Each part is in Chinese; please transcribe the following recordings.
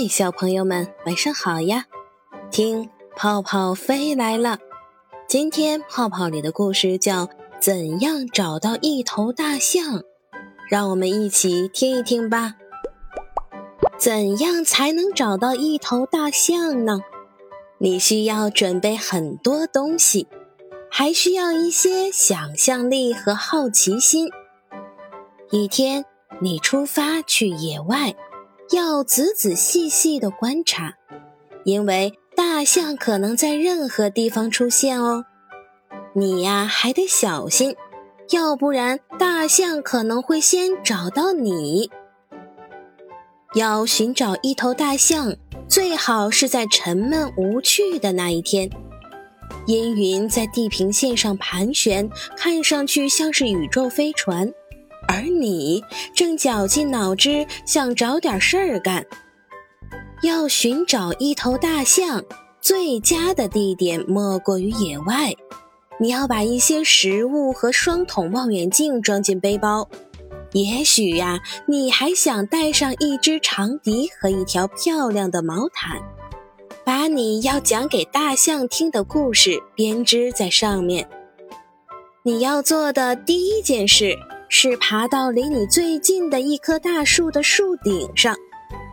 嗨，小朋友们，晚上好呀！听，泡泡飞来了。今天泡泡里的故事叫《怎样找到一头大象》，让我们一起听一听吧。怎样才能找到一头大象呢？你需要准备很多东西，还需要一些想象力和好奇心。一天，你出发去野外。要仔仔细细的观察，因为大象可能在任何地方出现哦。你呀还得小心，要不然大象可能会先找到你。要寻找一头大象，最好是在沉闷无趣的那一天。阴云在地平线上盘旋，看上去像是宇宙飞船。而你正绞尽脑汁想找点事儿干。要寻找一头大象，最佳的地点莫过于野外。你要把一些食物和双筒望远镜装进背包。也许呀，你还想带上一支长笛和一条漂亮的毛毯，把你要讲给大象听的故事编织在上面。你要做的第一件事。是爬到离你最近的一棵大树的树顶上，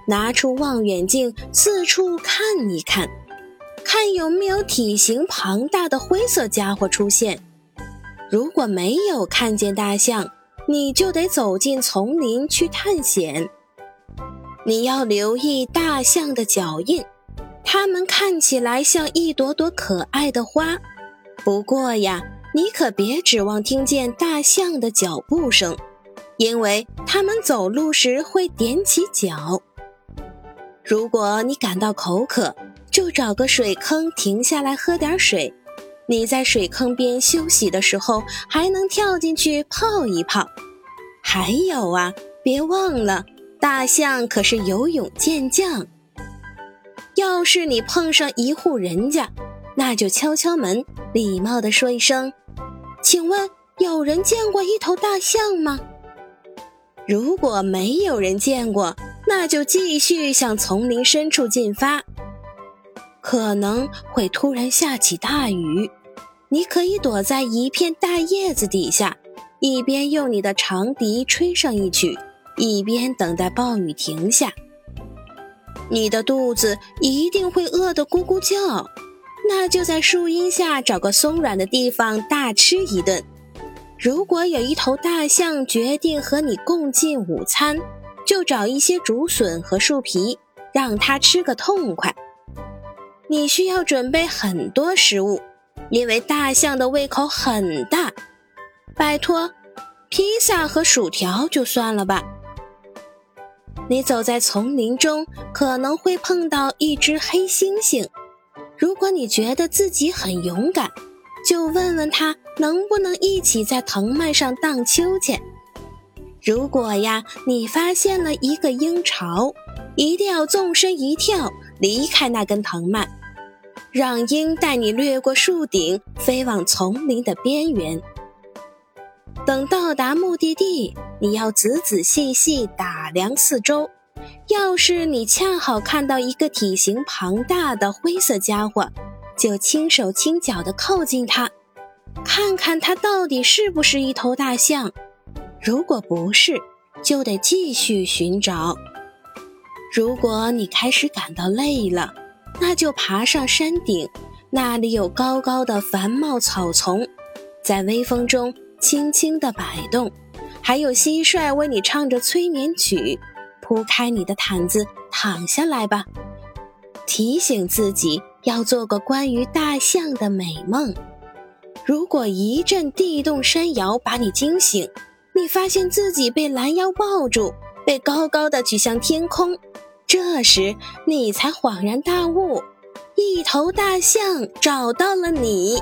拿出望远镜四处看一看，看有没有体型庞大的灰色家伙出现。如果没有看见大象，你就得走进丛林去探险。你要留意大象的脚印，它们看起来像一朵朵可爱的花。不过呀。你可别指望听见大象的脚步声，因为它们走路时会踮起脚。如果你感到口渴，就找个水坑停下来喝点水。你在水坑边休息的时候，还能跳进去泡一泡。还有啊，别忘了，大象可是游泳健将。要是你碰上一户人家，那就敲敲门，礼貌地说一声。请问有人见过一头大象吗？如果没有人见过，那就继续向丛林深处进发。可能会突然下起大雨，你可以躲在一片大叶子底下，一边用你的长笛吹上一曲，一边等待暴雨停下。你的肚子一定会饿得咕咕叫。那就在树荫下找个松软的地方大吃一顿。如果有一头大象决定和你共进午餐，就找一些竹笋和树皮，让它吃个痛快。你需要准备很多食物，因为大象的胃口很大。拜托，披萨和薯条就算了吧。你走在丛林中，可能会碰到一只黑猩猩。如果你觉得自己很勇敢，就问问他能不能一起在藤蔓上荡秋千。如果呀，你发现了一个鹰巢，一定要纵身一跳，离开那根藤蔓，让鹰带你掠过树顶，飞往丛林的边缘。等到达目的地，你要仔仔细细打量四周。要是你恰好看到一个体型庞大的灰色家伙，就轻手轻脚地靠近它，看看它到底是不是一头大象。如果不是，就得继续寻找。如果你开始感到累了，那就爬上山顶，那里有高高的繁茂草丛，在微风中轻轻地摆动，还有蟋蟀为你唱着催眠曲。铺开你的毯子，躺下来吧。提醒自己要做个关于大象的美梦。如果一阵地动山摇把你惊醒，你发现自己被拦腰抱住，被高高的举向天空，这时你才恍然大悟：一头大象找到了你。